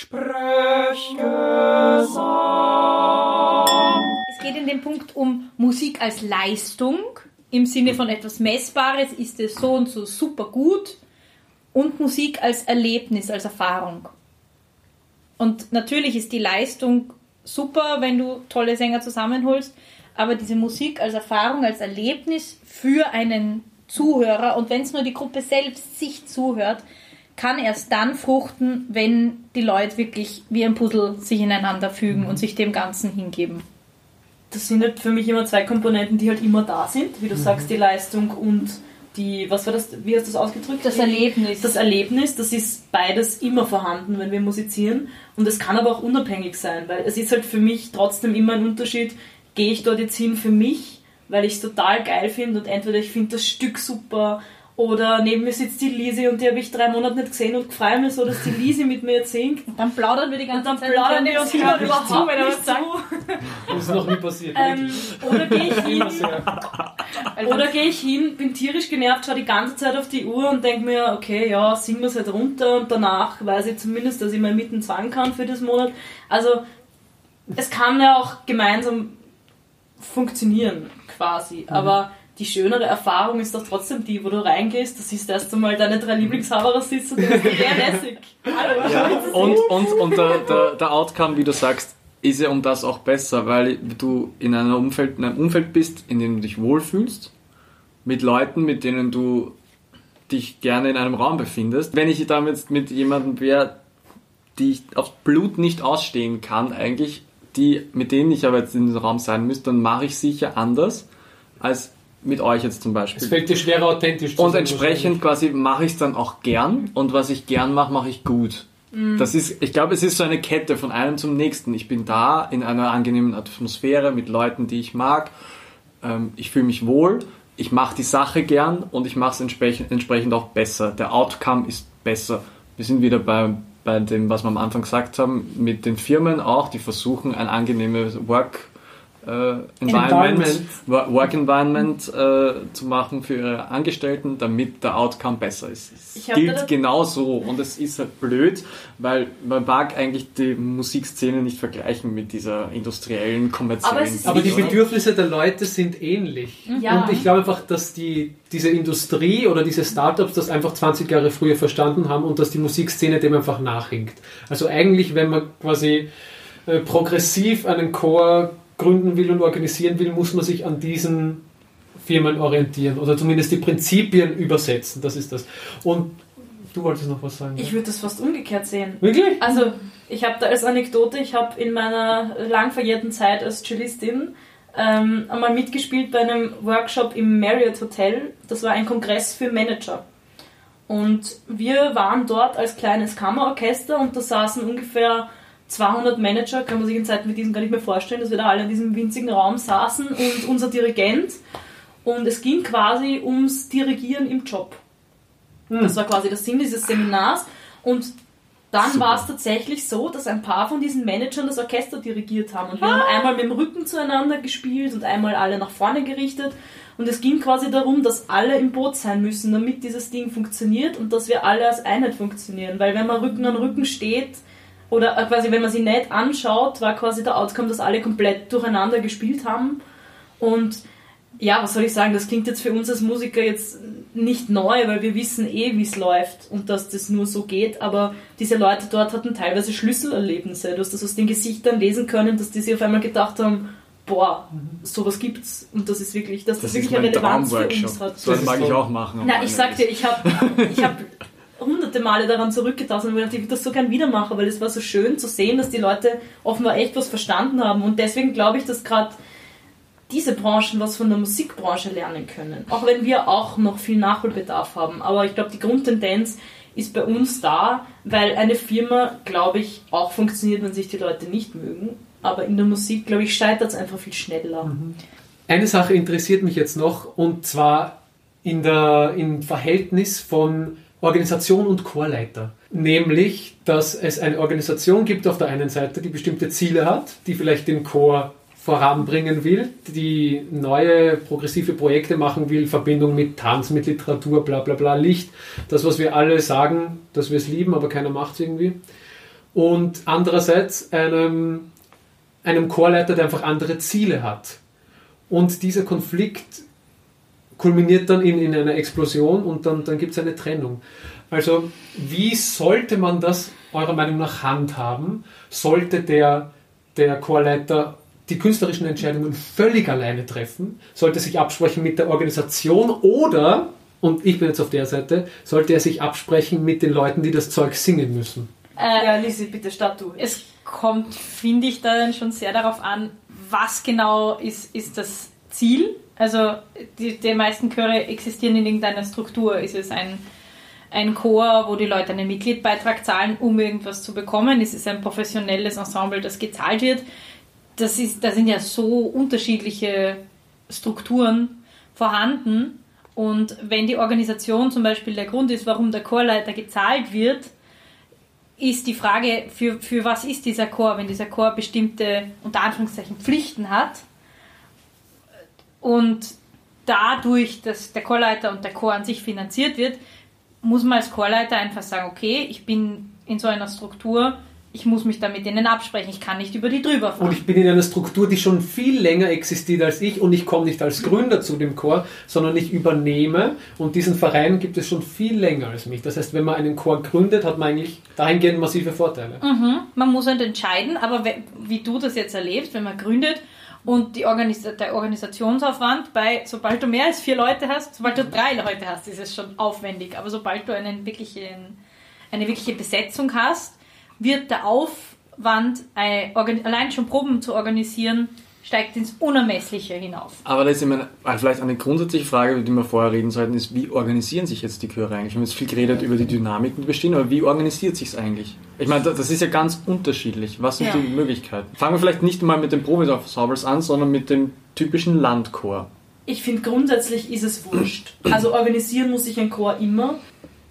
Sprechgesang. Es geht in dem Punkt um Musik als Leistung. Im Sinne von etwas Messbares ist es so und so super gut. Und Musik als Erlebnis, als Erfahrung. Und natürlich ist die Leistung super, wenn du tolle Sänger zusammenholst, aber diese Musik als Erfahrung, als Erlebnis für einen Zuhörer und wenn es nur die Gruppe selbst sich zuhört, kann erst dann fruchten, wenn die Leute wirklich wie ein Puzzle sich ineinander fügen und sich dem Ganzen hingeben. Das sind halt für mich immer zwei Komponenten, die halt immer da sind, wie du mhm. sagst, die Leistung und die, was war das, wie hast du das ausgedrückt? Das Erlebnis. Das Erlebnis, das ist beides immer vorhanden, wenn wir musizieren. Und es kann aber auch unabhängig sein, weil es ist halt für mich trotzdem immer ein Unterschied, gehe ich dort jetzt hin für mich, weil ich es total geil finde und entweder ich finde das Stück super oder neben mir sitzt die Lisi und die habe ich drei Monate nicht gesehen und freue mich so, dass die Lisi mit mir jetzt singt. Und dann plaudern wir die ganze Zeit. Dann plaudern wir uns über überhaupt zu, wenn er zu. Das ist noch nie passiert. Ähm, oder gehe ich hin, oder gehe ich hin, bin tierisch genervt, schaue die ganze Zeit auf die Uhr und denke mir, okay, ja, singen wir es halt runter und danach weiß ich zumindest, dass ich mal mitten zwang kann für das Monat. Also es kann ja auch gemeinsam funktionieren, quasi. Mhm. Aber die schönere Erfahrung ist doch trotzdem die, wo du reingehst, du siehst erst einmal deine drei Lieblingshaberer sitzen und denkst, sehr lässig. Hallo, ja, und, und, und der, der, der Outcome, wie du sagst, ist ja um das auch besser, weil du in, einer Umfeld, in einem Umfeld bist, in dem du dich wohlfühlst, mit Leuten, mit denen du dich gerne in einem Raum befindest. Wenn ich damit mit jemandem wäre, die ich aufs Blut nicht ausstehen kann, eigentlich, die, mit denen ich aber jetzt in diesem Raum sein müsste, dann mache ich sicher anders, als mit euch jetzt zum Beispiel. Es fällt dir schwerer, authentisch zu Und entsprechend quasi mache ich es dann auch gern und was ich gern mache, mache ich gut. Mhm. Das ist, ich glaube, es ist so eine Kette von einem zum nächsten. Ich bin da in einer angenehmen Atmosphäre mit Leuten, die ich mag. Ähm, ich fühle mich wohl. Ich mache die Sache gern und ich mache es entsprechend, entsprechend auch besser. Der Outcome ist besser. Wir sind wieder bei, bei dem, was wir am Anfang gesagt haben, mit den Firmen auch, die versuchen, ein angenehmes Work äh, Environment, Environment, Work Environment äh, zu machen für ihre Angestellten, damit der Outcome besser ist. Es gilt genauso und es ist halt blöd, weil man mag eigentlich die Musikszene nicht vergleichen mit dieser industriellen, kommerziellen. Aber, Aber die Bedürfnisse der Leute sind ähnlich. Ja. Und ich glaube einfach, dass die, diese Industrie oder diese Startups das einfach 20 Jahre früher verstanden haben und dass die Musikszene dem einfach nachhinkt. Also eigentlich, wenn man quasi äh, progressiv einen Chor gründen will und organisieren will, muss man sich an diesen Firmen orientieren oder zumindest die Prinzipien übersetzen. Das ist das. Und du wolltest noch was sagen. Ich würde das fast umgekehrt sehen. Wirklich? Also, ich habe da als Anekdote, ich habe in meiner lang verjährten Zeit als Cellistin ähm, einmal mitgespielt bei einem Workshop im Marriott Hotel. Das war ein Kongress für Manager. Und wir waren dort als kleines Kammerorchester und da saßen ungefähr 200 Manager, kann man sich in Zeiten wie diesen gar nicht mehr vorstellen, dass wir da alle in diesem winzigen Raum saßen und unser Dirigent. Und es ging quasi ums Dirigieren im Job. Hm. Das war quasi der Sinn dieses Seminars. Und dann war es tatsächlich so, dass ein paar von diesen Managern das Orchester dirigiert haben. Und wir ah. haben einmal mit dem Rücken zueinander gespielt und einmal alle nach vorne gerichtet. Und es ging quasi darum, dass alle im Boot sein müssen, damit dieses Ding funktioniert und dass wir alle als Einheit funktionieren. Weil wenn man Rücken an Rücken steht, oder äh, quasi, wenn man sie nicht anschaut, war quasi der Outcome, dass alle komplett durcheinander gespielt haben. Und ja, was soll ich sagen, das klingt jetzt für uns als Musiker jetzt nicht neu, weil wir wissen eh, wie es läuft und dass das nur so geht, aber diese Leute dort hatten teilweise Schlüsselerlebnisse. Du hast das aus den Gesichtern lesen können, dass die sich auf einmal gedacht haben, boah, sowas gibt's und das ist wirklich, dass das, das wirklich eine Relevanz für uns hat. So das mag ich auch machen. Na, ich sag dir, ich habe ich hab hunderte Male daran zurückgetastet und mir gedacht, ich würde das so gern wieder machen, weil es war so schön zu sehen, dass die Leute offenbar echt was verstanden haben. Und deswegen glaube ich, dass gerade diese Branchen was von der Musikbranche lernen können. Auch wenn wir auch noch viel Nachholbedarf haben. Aber ich glaube, die Grundtendenz ist bei uns da, weil eine Firma, glaube ich, auch funktioniert, wenn sich die Leute nicht mögen. Aber in der Musik, glaube ich, scheitert es einfach viel schneller. Mhm. Eine Sache interessiert mich jetzt noch und zwar in der, im Verhältnis von Organisation und Chorleiter. Nämlich, dass es eine Organisation gibt auf der einen Seite, die bestimmte Ziele hat, die vielleicht den Chor voranbringen will, die neue progressive Projekte machen will, Verbindung mit Tanz, mit Literatur, bla bla bla, Licht. Das, was wir alle sagen, dass wir es lieben, aber keiner macht es irgendwie. und andererseits einem, einem Chorleiter, der einfach andere Ziele hat. Und dieser Konflikt kulminiert dann in, in einer Explosion und dann, dann gibt es eine Trennung. Also wie sollte man das eurer Meinung nach handhaben? Sollte der, der Chorleiter die künstlerischen Entscheidungen völlig alleine treffen? Sollte sich absprechen mit der Organisation oder, und ich bin jetzt auf der Seite, sollte er sich absprechen mit den Leuten, die das Zeug singen müssen? Äh, ja, Lisi, bitte start du. Es kommt, finde ich, dann schon sehr darauf an, was genau ist, ist das Ziel. Also die, die meisten Chöre existieren in irgendeiner Struktur. Ist es ein, ein Chor, wo die Leute einen Mitgliedbeitrag zahlen, um irgendwas zu bekommen? Ist es ein professionelles Ensemble, das gezahlt wird? Das, ist, da sind ja so unterschiedliche Strukturen vorhanden. Und wenn die Organisation zum Beispiel der Grund ist, warum der Chorleiter gezahlt wird, ist die Frage, für, für was ist dieser Chor, wenn dieser Chor bestimmte, unter Anführungszeichen, Pflichten hat und dadurch, dass der Chorleiter und der Chor an sich finanziert wird, muss man als Chorleiter einfach sagen, okay, ich bin in so einer Struktur, ich muss mich da mit denen absprechen, ich kann nicht über die drüber fahren. Und ich bin in einer Struktur, die schon viel länger existiert als ich und ich komme nicht als Gründer zu dem Chor, sondern ich übernehme und diesen Verein gibt es schon viel länger als mich. Das heißt, wenn man einen Chor gründet, hat man eigentlich dahingehend massive Vorteile. Mhm. Man muss halt entscheiden, aber wie du das jetzt erlebst, wenn man gründet und die Organis der Organisationsaufwand bei, sobald du mehr als vier Leute hast, sobald du drei Leute hast, ist es schon aufwendig. Aber sobald du einen wirklichen, eine wirkliche Besetzung hast, wird der Aufwand, allein schon Proben zu organisieren, steigt ins Unermessliche hinauf. Aber das ist immer vielleicht eine grundsätzliche Frage, über die wir vorher reden sollten, ist, wie organisieren sich jetzt die Chöre eigentlich? Wir haben jetzt viel geredet über die Dynamiken, die bestehen, aber wie organisiert sich es eigentlich? Ich meine, das ist ja ganz unterschiedlich. Was sind ja. die Möglichkeiten? Fangen wir vielleicht nicht mal mit den Promis-Ensembles an, sondern mit dem typischen Landchor. Ich finde, grundsätzlich ist es wurscht. Also organisieren muss sich ein Chor immer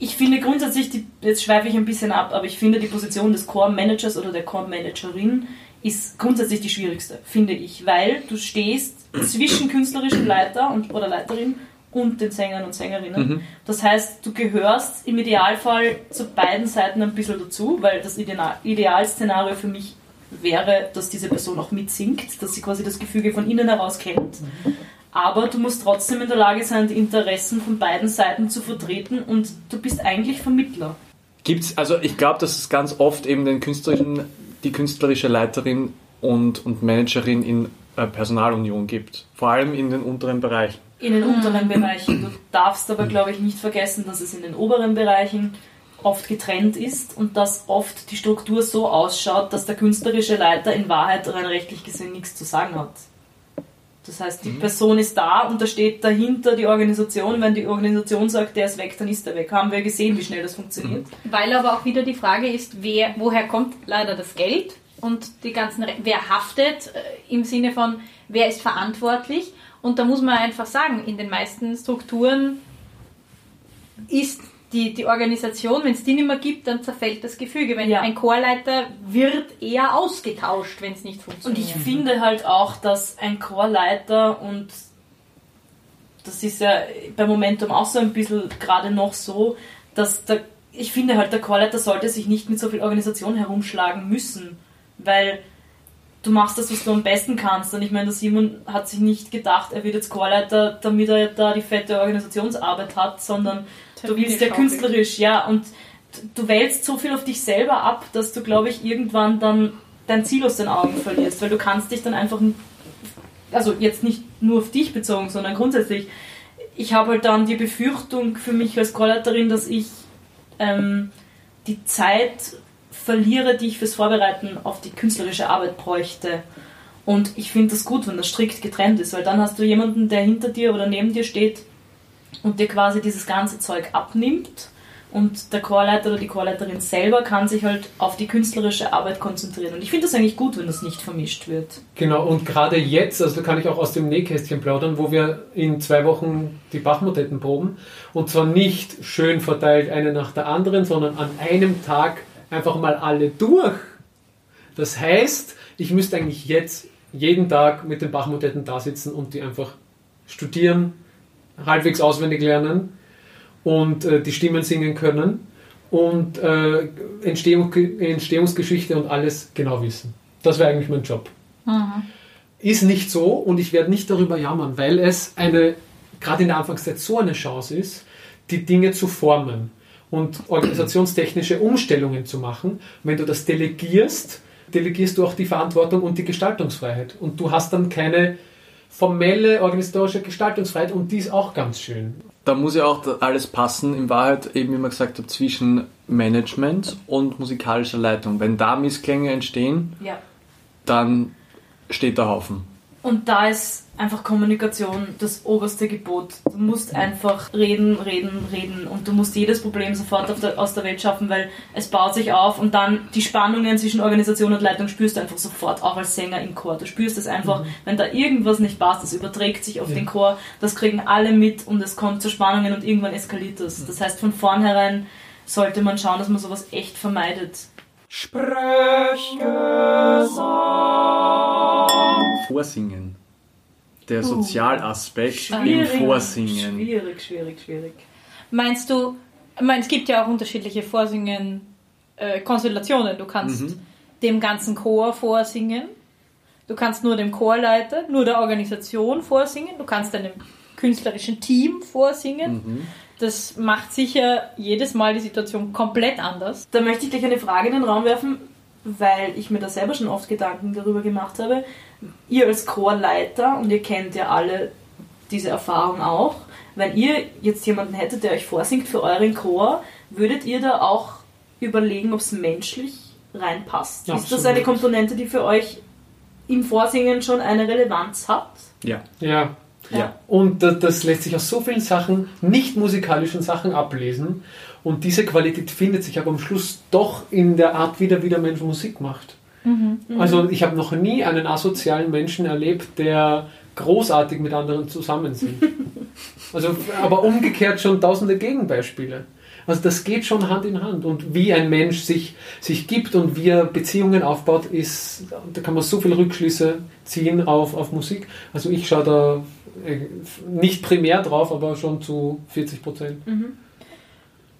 ich finde grundsätzlich, die, jetzt schweife ich ein bisschen ab, aber ich finde die Position des Core-Managers oder der Core-Managerin ist grundsätzlich die schwierigste, finde ich, weil du stehst zwischen künstlerischem Leiter und, oder Leiterin und den Sängern und Sängerinnen. Mhm. Das heißt, du gehörst im Idealfall zu beiden Seiten ein bisschen dazu, weil das Idealszenario für mich wäre, dass diese Person auch mitsingt, dass sie quasi das Gefüge von innen heraus kennt. Mhm aber du musst trotzdem in der Lage sein, die Interessen von beiden Seiten zu vertreten und du bist eigentlich Vermittler. Gibt's, also ich glaube, dass es ganz oft eben den künstlerischen, die künstlerische Leiterin und, und Managerin in äh, Personalunion gibt. Vor allem in den unteren Bereichen. In den unteren Bereichen. Du darfst aber, glaube ich, nicht vergessen, dass es in den oberen Bereichen oft getrennt ist und dass oft die Struktur so ausschaut, dass der künstlerische Leiter in Wahrheit rein rechtlich gesehen nichts zu sagen hat. Das heißt, die mhm. Person ist da und da steht dahinter die Organisation. Wenn die Organisation sagt, der ist weg, dann ist er weg. Haben wir gesehen, wie schnell das funktioniert. Mhm. Weil aber auch wieder die Frage ist, wer, woher kommt leider das Geld und die ganzen, wer haftet äh, im Sinne von, wer ist verantwortlich. Und da muss man einfach sagen, in den meisten Strukturen ist die, die Organisation, wenn es die nicht mehr gibt, dann zerfällt das Gefüge. Wenn ja. ein Chorleiter wird eher ausgetauscht, wenn es nicht funktioniert. Und ich finde halt auch, dass ein Chorleiter und das ist ja bei Momentum auch so ein bisschen gerade noch so, dass der, ich finde halt, der Chorleiter sollte sich nicht mit so viel Organisation herumschlagen müssen, weil du machst das, was du am besten kannst. Und ich meine, der Simon hat sich nicht gedacht, er wird jetzt Chorleiter, damit er da die fette Organisationsarbeit hat, sondern du willst ja künstlerisch, ja, und du wälzt so viel auf dich selber ab, dass du, glaube ich, irgendwann dann dein Ziel aus den Augen verlierst, weil du kannst dich dann einfach, also jetzt nicht nur auf dich bezogen, sondern grundsätzlich, ich habe halt dann die Befürchtung für mich als Chorleiterin, dass ich ähm, die Zeit verliere, die ich fürs Vorbereiten auf die künstlerische Arbeit bräuchte. Und ich finde das gut, wenn das strikt getrennt ist, weil dann hast du jemanden, der hinter dir oder neben dir steht und dir quasi dieses ganze Zeug abnimmt. Und der Chorleiter oder die Chorleiterin selber kann sich halt auf die künstlerische Arbeit konzentrieren. Und ich finde das eigentlich gut, wenn das nicht vermischt wird. Genau, und gerade jetzt, also da kann ich auch aus dem Nähkästchen plaudern, wo wir in zwei Wochen die Bachmotetten proben. Und zwar nicht schön verteilt eine nach der anderen, sondern an einem Tag einfach mal alle durch. Das heißt, ich müsste eigentlich jetzt jeden Tag mit den Bachmotetten da sitzen und die einfach studieren, halbwegs auswendig lernen und äh, die Stimmen singen können. und äh, Entstehung, Entstehungsgeschichte und alles genau wissen. Das wäre eigentlich mein Job. Mhm. Ist nicht so und ich werde nicht darüber jammern, weil es eine, gerade in der Anfangszeit so eine Chance ist, die Dinge zu formen und organisationstechnische Umstellungen zu machen. Wenn du das delegierst, delegierst du auch die Verantwortung und die Gestaltungsfreiheit. Und du hast dann keine formelle organisatorische Gestaltungsfreiheit und die ist auch ganz schön. Da muss ja auch alles passen, in Wahrheit eben, wie man gesagt hat, zwischen Management und musikalischer Leitung. Wenn da Missklänge entstehen, ja. dann steht der Haufen. Und da ist einfach Kommunikation das oberste Gebot. Du musst einfach reden, reden, reden und du musst jedes Problem sofort der, aus der Welt schaffen, weil es baut sich auf und dann die Spannungen zwischen Organisation und Leitung spürst du einfach sofort, auch als Sänger im Chor. Du spürst es einfach, mhm. wenn da irgendwas nicht passt, das überträgt sich auf ja. den Chor, das kriegen alle mit und es kommt zu Spannungen und irgendwann eskaliert das. Das heißt, von vornherein sollte man schauen, dass man sowas echt vermeidet. Sprechgesang. Vorsingen. Der. Sozialaspekt uh, im Vorsingen. Schwierig, schwierig, schwierig. Meinst du, ich meine, es gibt ja auch unterschiedliche Vorsingen-Konstellationen. Äh, du kannst mhm. dem ganzen Chor vorsingen, du kannst nur dem Chorleiter, nur der Organisation vorsingen, du kannst einem künstlerischen Team vorsingen. Mhm. Das macht sicher jedes Mal die Situation komplett anders. Da möchte ich gleich eine Frage in den Raum werfen, weil ich mir da selber schon oft Gedanken darüber gemacht habe ihr als Chorleiter, und ihr kennt ja alle diese Erfahrung auch, wenn ihr jetzt jemanden hättet, der euch vorsingt für euren Chor, würdet ihr da auch überlegen, ob es menschlich reinpasst? Ja, ist das eine Komponente, die für euch im Vorsingen schon eine Relevanz hat? Ja. Ja. Ja. Und das lässt sich aus so vielen Sachen, nicht musikalischen Sachen ablesen. Und diese Qualität findet sich aber am Schluss doch in der Art, wie der, wie der Mensch Musik macht. Mhm. Also ich habe noch nie einen asozialen Menschen erlebt, der großartig mit anderen zusammen sind. Also, aber umgekehrt schon tausende Gegenbeispiele. Also das geht schon Hand in Hand. Und wie ein Mensch sich, sich gibt und wie er Beziehungen aufbaut, ist, da kann man so viele Rückschlüsse ziehen auf, auf Musik. Also ich schaue da äh, nicht primär drauf, aber schon zu 40 Prozent. Mhm.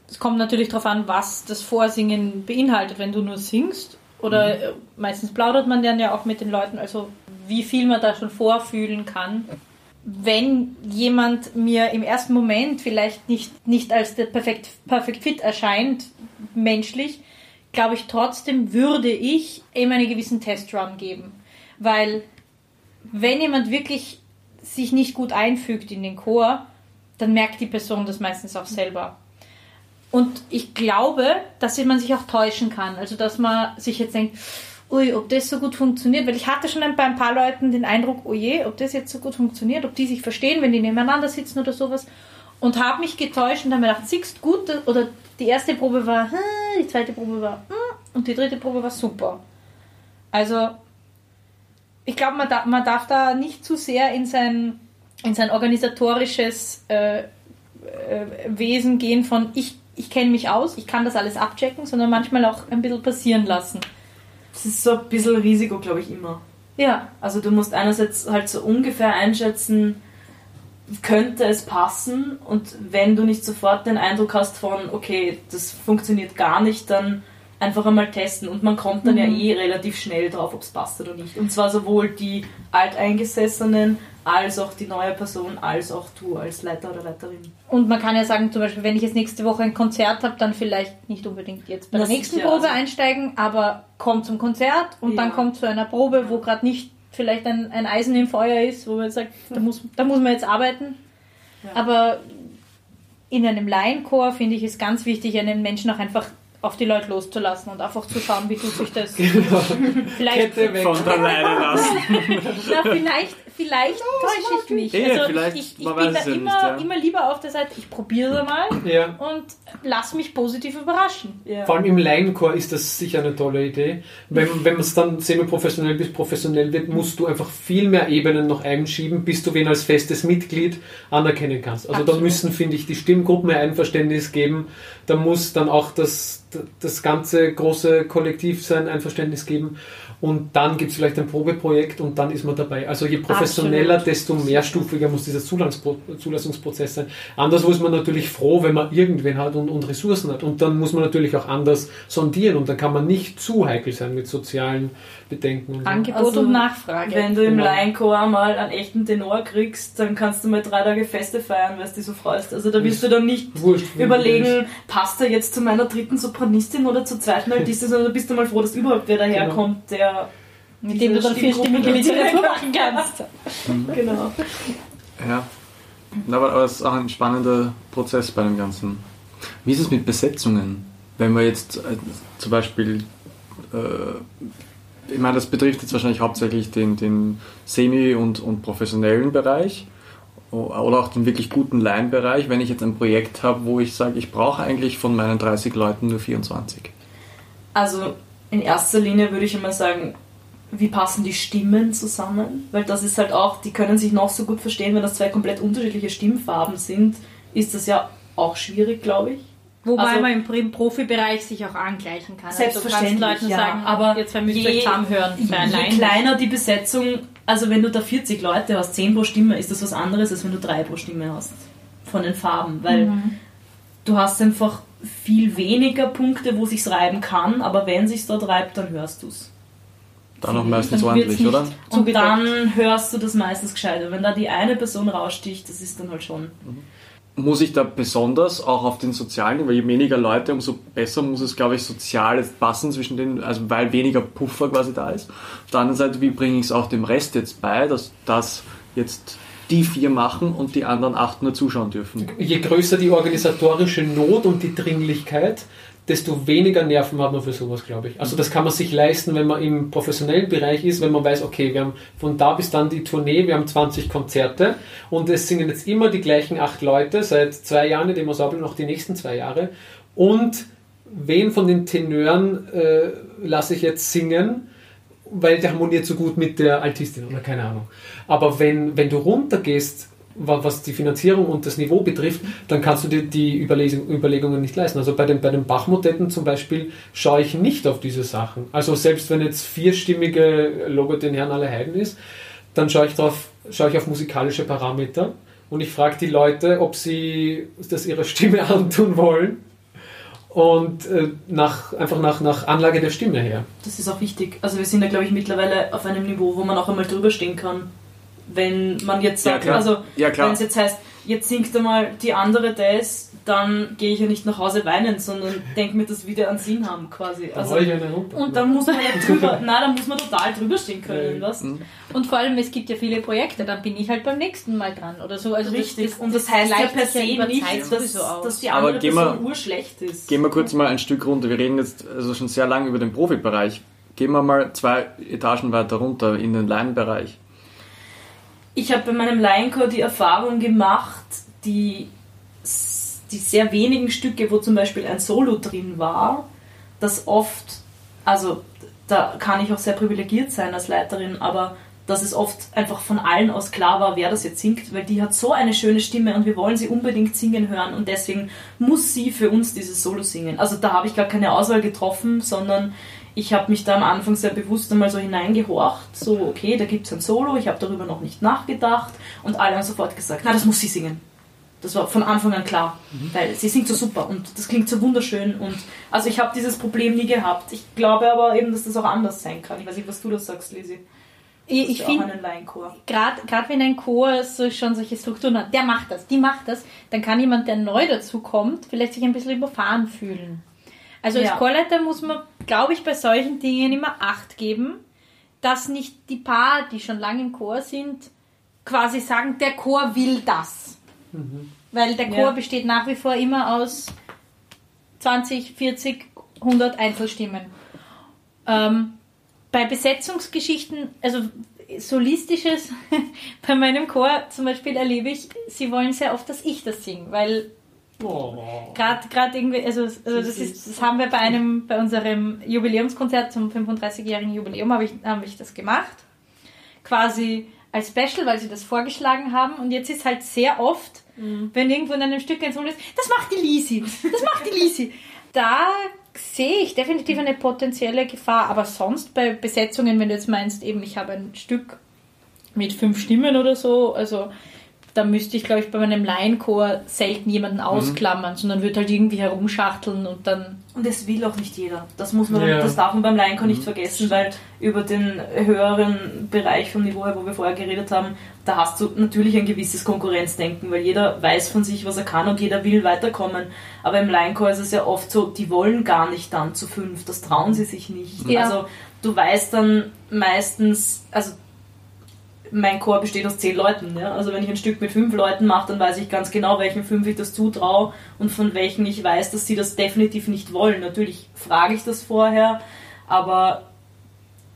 Es kommt natürlich darauf an, was das Vorsingen beinhaltet. Wenn du nur singst oder mhm. Äh, meistens plaudert man dann ja auch mit den Leuten, also wie viel man da schon vorfühlen kann. Wenn jemand mir im ersten Moment vielleicht nicht, nicht als der perfekt, perfekt fit erscheint, menschlich, glaube ich trotzdem würde ich ihm einen gewissen Testrun geben. Weil wenn jemand wirklich sich nicht gut einfügt in den Chor, dann merkt die Person das meistens auch selber. Und ich glaube, dass man sich auch täuschen kann. Also, dass man sich jetzt denkt, ui, ob das so gut funktioniert. Weil ich hatte schon bei ein paar Leuten den Eindruck, oh ob das jetzt so gut funktioniert, ob die sich verstehen, wenn die nebeneinander sitzen oder sowas. Und habe mich getäuscht und habe mir gedacht, siehst gut, oder die erste Probe war, hm, die zweite Probe war, hm, und die dritte Probe war super. Also, ich glaube, man, da, man darf da nicht zu sehr in sein, in sein organisatorisches äh, äh, Wesen gehen von, ich ich kenne mich aus, ich kann das alles abchecken, sondern manchmal auch ein bisschen passieren lassen. Das ist so ein bisschen Risiko, glaube ich, immer. Ja. Also du musst einerseits halt so ungefähr einschätzen, könnte es passen und wenn du nicht sofort den Eindruck hast von, okay, das funktioniert gar nicht, dann einfach einmal testen und man kommt dann mhm. ja eh relativ schnell drauf, ob es passt oder nicht. Und zwar sowohl die Alteingesessenen als auch die neue Person, als auch du als Leiter oder Leiterin. Und man kann ja sagen, zum Beispiel, wenn ich jetzt nächste Woche ein Konzert habe, dann vielleicht nicht unbedingt jetzt bei das der nächsten Probe also einsteigen, aber kommt zum Konzert und ja. dann kommt zu einer Probe, wo gerade nicht vielleicht ein, ein Eisen im Feuer ist, wo man sagt, da muss, da muss man jetzt arbeiten. Ja. Aber in einem Laienchor finde ich es ganz wichtig, einen Menschen auch einfach auf die Leute loszulassen und einfach zu schauen, wie tut sich das. Genau. Vielleicht Kette weg. von alleine lassen. Na, vielleicht vielleicht täusche ich mich. Ja, also ich, ich, ich bin da immer, nicht, ja. immer lieber auf der Seite, ich probiere mal ja. und lass mich positiv überraschen. Vor allem im Laienchor ist das sicher eine tolle Idee. Wenn, wenn man es dann semi-professionell bis professionell wird, musst du einfach viel mehr Ebenen noch einschieben, bis du wen als festes Mitglied anerkennen kannst. Also Absolut. da müssen, finde ich, die Stimmgruppen ein Einverständnis geben. Da muss dann auch das, das ganze große Kollektiv sein Einverständnis geben und dann gibt es vielleicht ein Probeprojekt und dann ist man dabei. Also je professioneller Absolut. desto mehrstufiger muss dieser Zulassungsprozess sein. Anderswo ist man natürlich froh, wenn man irgendwen hat und, und Ressourcen hat. Und dann muss man natürlich auch anders sondieren und dann kann man nicht zu heikel sein mit sozialen Bedenken. Angebot also, und Nachfrage. Wenn du im genau. Laienchor mal einen echten Tenor kriegst, dann kannst du mal drei Tage Feste feiern, weil du dich so freust. Also da willst du dann nicht wurscht, überlegen, passt er jetzt zu meiner dritten Sopranistin oder zur zweiten Altistin, sondern da bist du mal froh, dass überhaupt wer daherkommt, genau. der mit dem du dann vierstimmige Literatur machen kannst. genau. Ja. Aber, aber es ist auch ein spannender Prozess bei dem Ganzen. Wie ist es mit Besetzungen? Wenn wir jetzt äh, zum Beispiel, äh, ich meine, das betrifft jetzt wahrscheinlich hauptsächlich den, den semi- und, und professionellen Bereich oder auch den wirklich guten Line-Bereich, wenn ich jetzt ein Projekt habe, wo ich sage, ich brauche eigentlich von meinen 30 Leuten nur 24. Also in erster Linie würde ich immer sagen, wie passen die Stimmen zusammen? Weil das ist halt auch, die können sich noch so gut verstehen, wenn das zwei komplett unterschiedliche Stimmfarben sind, ist das ja auch schwierig, glaube ich. Wobei also, man im Profibereich sich auch angleichen kann. Selbstverständlich, also Leuten ja, sagen, aber jetzt müsst je, zusammenhören. Je kleiner die Besetzung, also wenn du da 40 Leute hast, 10 pro Stimme, ist das was anderes, als wenn du 3 pro Stimme hast. Von den Farben, weil mhm. du hast einfach viel weniger Punkte, wo sich's reiben kann, aber wenn sich's dort reibt, dann hörst du's. Dann auch meistens ordentlich, oder? Und dann hörst du das meistens gescheiter. Wenn da die eine Person raussticht, das ist dann halt schon. Mhm. Muss ich da besonders auch auf den sozialen, weil je weniger Leute, umso besser muss es, glaube ich, sozial passen zwischen den, also weil weniger Puffer quasi da ist. Auf der anderen Seite, wie bringe ich es auch dem Rest jetzt bei, dass das jetzt die vier machen und die anderen acht nur zuschauen dürfen. Je größer die organisatorische Not und die Dringlichkeit, desto weniger Nerven hat man für sowas, glaube ich. Also das kann man sich leisten, wenn man im professionellen Bereich ist, wenn man weiß, okay, wir haben von da bis dann die Tournee, wir haben 20 Konzerte und es singen jetzt immer die gleichen acht Leute, seit zwei Jahren in dem Ensemble noch die nächsten zwei Jahre. Und wen von den Tenören äh, lasse ich jetzt singen? weil der harmoniert so gut mit der Altistin oder keine Ahnung. Aber wenn, wenn du runtergehst was die Finanzierung und das Niveau betrifft, dann kannst du dir die Überlegungen nicht leisten. Also bei den, bei den Bach-Motetten zum Beispiel schaue ich nicht auf diese Sachen. Also selbst wenn jetzt vierstimmige Logo den Herren aller Heiden ist, dann schaue ich, drauf, schaue ich auf musikalische Parameter und ich frage die Leute, ob sie das ihrer Stimme antun wollen und äh, nach, einfach nach, nach Anlage der Stimme her. Das ist auch wichtig. Also wir sind ja, glaube ich, mittlerweile auf einem Niveau, wo man auch einmal drüber stehen kann wenn man jetzt sagt, ja, also ja, wenn es jetzt heißt, jetzt singt einmal die andere das, dann gehe ich ja nicht nach Hause weinen, sondern denke mir, dass wir wieder einen Sinn haben quasi. Also, und dann muss man ja drüber, nein, dann muss man total drüber stehen können, was? Mhm. Und vor allem, es gibt ja viele Projekte, dann bin ich halt beim nächsten Mal dran oder so. Also Richtig. Das, das, und das, das heißt ja per se nicht, dass, dass die andere Person urschlecht ist. Gehen wir kurz mal ein Stück runter. Wir reden jetzt also schon sehr lange über den Profibereich. Gehen wir mal zwei Etagen weiter runter in den Laienbereich ich habe bei meinem Lioncore die Erfahrung gemacht, die, die sehr wenigen Stücke, wo zum Beispiel ein Solo drin war, dass oft, also da kann ich auch sehr privilegiert sein als Leiterin, aber dass es oft einfach von allen aus klar war, wer das jetzt singt, weil die hat so eine schöne Stimme und wir wollen sie unbedingt singen hören und deswegen muss sie für uns dieses Solo singen. Also da habe ich gar keine Auswahl getroffen, sondern ich habe mich da am Anfang sehr bewusst einmal so hineingehorcht, so okay, da gibt es ein Solo, ich habe darüber noch nicht nachgedacht und alle haben sofort gesagt, na, das muss sie singen. Das war von Anfang an klar, mhm. weil sie singt so super und das klingt so wunderschön und also ich habe dieses Problem nie gehabt. Ich glaube aber eben, dass das auch anders sein kann. Ich weiß nicht, was du da sagst, Lisi. Ich, ich finde, gerade wenn ein Chor so schon solche Strukturen hat, der macht das, die macht das, dann kann jemand, der neu dazu kommt, vielleicht sich ein bisschen überfahren fühlen. Also als ja. Chorleiter muss man, glaube ich, bei solchen Dingen immer Acht geben, dass nicht die Paar, die schon lange im Chor sind, quasi sagen, der Chor will das. Mhm. Weil der Chor ja. besteht nach wie vor immer aus 20, 40, 100 Einzelstimmen. Ähm, bei Besetzungsgeschichten, also solistisches, bei meinem Chor zum Beispiel erlebe ich, sie wollen sehr oft, dass ich das singe, weil Oh. Gerade irgendwie, also, also das, ist, das haben wir bei einem, bei unserem Jubiläumskonzert zum 35-jährigen Jubiläum habe ich, hab ich das gemacht. Quasi als Special, weil sie das vorgeschlagen haben. Und jetzt ist halt sehr oft, mhm. wenn irgendwo in einem Stück ein Solo ist, das macht die Lisi, das macht die Lisi. Da sehe ich definitiv eine potenzielle Gefahr. Aber sonst bei Besetzungen, wenn du jetzt meinst, eben ich habe ein Stück mit fünf Stimmen oder so. Also da müsste ich, glaube ich, bei meinem Laienchor selten jemanden Mhm. ausklammern, sondern würde halt irgendwie herumschachteln und dann. Und das will auch nicht jeder. Das muss man, Ja. das darf man beim Laienchor Mhm. nicht vergessen, weil über den höheren Bereich vom Niveau her, wo wir vorher geredet haben, da hast du natürlich ein gewisses Konkurrenzdenken, weil jeder weiß von sich, was er kann und jeder will weiterkommen. Aber im Laienchor ist es ja oft so, die wollen gar nicht dann zu fünf, das trauen sie sich nicht. Ja. Also du weißt dann meistens, also mein Chor besteht aus zehn Leuten. Ja? Also wenn ich ein Stück mit fünf Leuten mache, dann weiß ich ganz genau, welchen fünf ich das zutraue und von welchen ich weiß, dass sie das definitiv nicht wollen. Natürlich frage ich das vorher, aber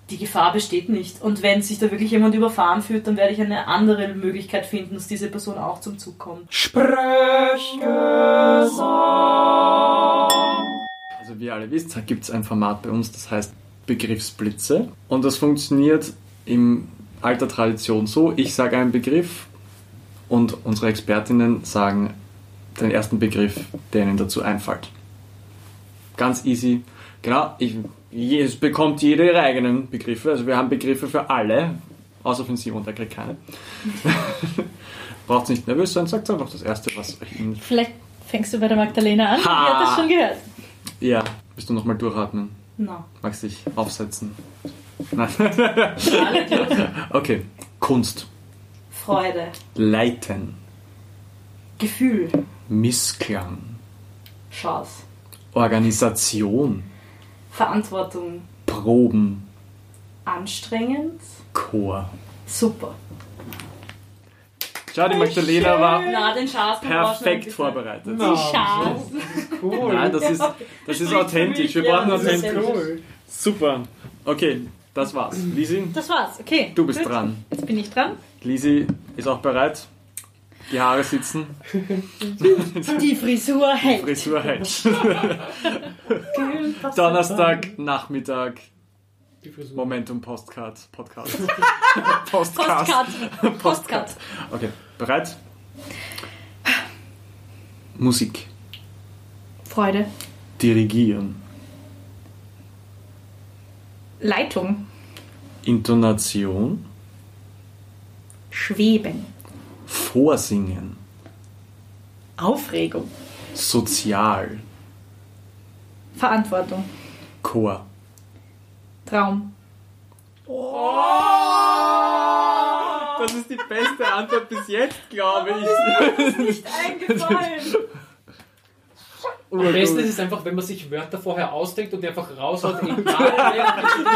die Gefahr besteht nicht. Und wenn sich da wirklich jemand überfahren fühlt, dann werde ich eine andere Möglichkeit finden, dass diese Person auch zum Zug kommt. Also wie ihr alle wisst, gibt es ein Format bei uns, das heißt Begriffsblitze. Und das funktioniert in alter Tradition so, ich sage einen Begriff und unsere Expertinnen sagen den ersten Begriff, der ihnen dazu einfällt. Ganz easy. Genau, ich, es bekommt jeder ihre eigenen Begriffe. Also wir haben Begriffe für alle, außer für Simon, der kriegt keine. Braucht nicht nervös sein, sagt einfach das erste, was euch in Vielleicht fängst du bei der Magdalena an. Die Ha. hat das schon gehört. Ja, willst du nochmal durchatmen? Na, Magst dich aufsetzen? Nein. okay. Kunst. Freude, Leiten. Gefühl, Missklang. Chance, Organisation. Verantwortung, Proben. anstrengend, Chor. super. Schau, die Magdalena war Na, perfekt vorbereitet. Schade. Das ist cool. Nein, das ist, das ist authentisch. Wir brauchen authentisch. cool. Super. Okay, das war's. Lisi, Das war's. Okay. du bist gut. dran. Jetzt bin ich dran. Lisi ist auch bereit. Die Haare sitzen. Die Frisur hält. Frisur hält. Donnerstag, Nachmittag, Die. Momentum Postcard. Podcast. Postcard. Postcard. Postcard. Okay, bereit? Musik. Freude. Dirigieren. Leitung. Intonation. Schweben. Vorsingen. Aufregung. Sozial. Verantwortung. Chor. Traum. Das ist die beste Antwort bis jetzt, glaube ich. Nicht eingefallen. Am besten ist es einfach, wenn man sich Wörter vorher ausdenkt und die einfach raushaut, egal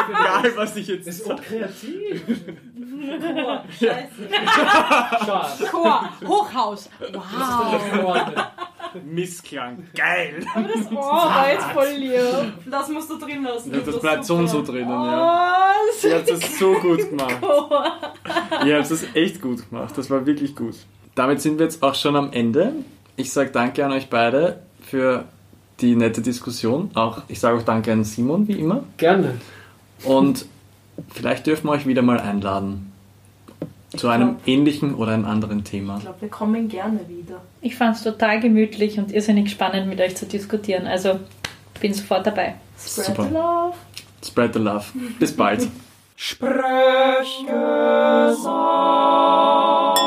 Egal, was ich jetzt Das ist so sage. kreativ. Scheiße. Schade. Chor. Hochhaus. Das ist Wow. verloren. Missklang. Geil. Oh, war jetzt voll lieb. Das musst du drin lassen. Das, ist bleibt so und so drinnen, ja. Was? Ihr habt das so gut gemacht. Ihr habt das echt gut gemacht. Das war wirklich gut. Damit sind wir jetzt auch schon am Ende. Ich sage danke an euch beide für die nette Diskussion. Auch ich sage auch danke an Simon, wie immer. Gerne. Und vielleicht dürfen wir euch wieder mal einladen. Zu einem ähnlichen oder einem anderen Thema. Ich glaube, wir kommen gerne wieder. Ich fand es total gemütlich und irrsinnig spannend mit euch zu diskutieren. Also bin sofort dabei. Spread Super. the love. Spread the love. Bis bald. Sprechgesang.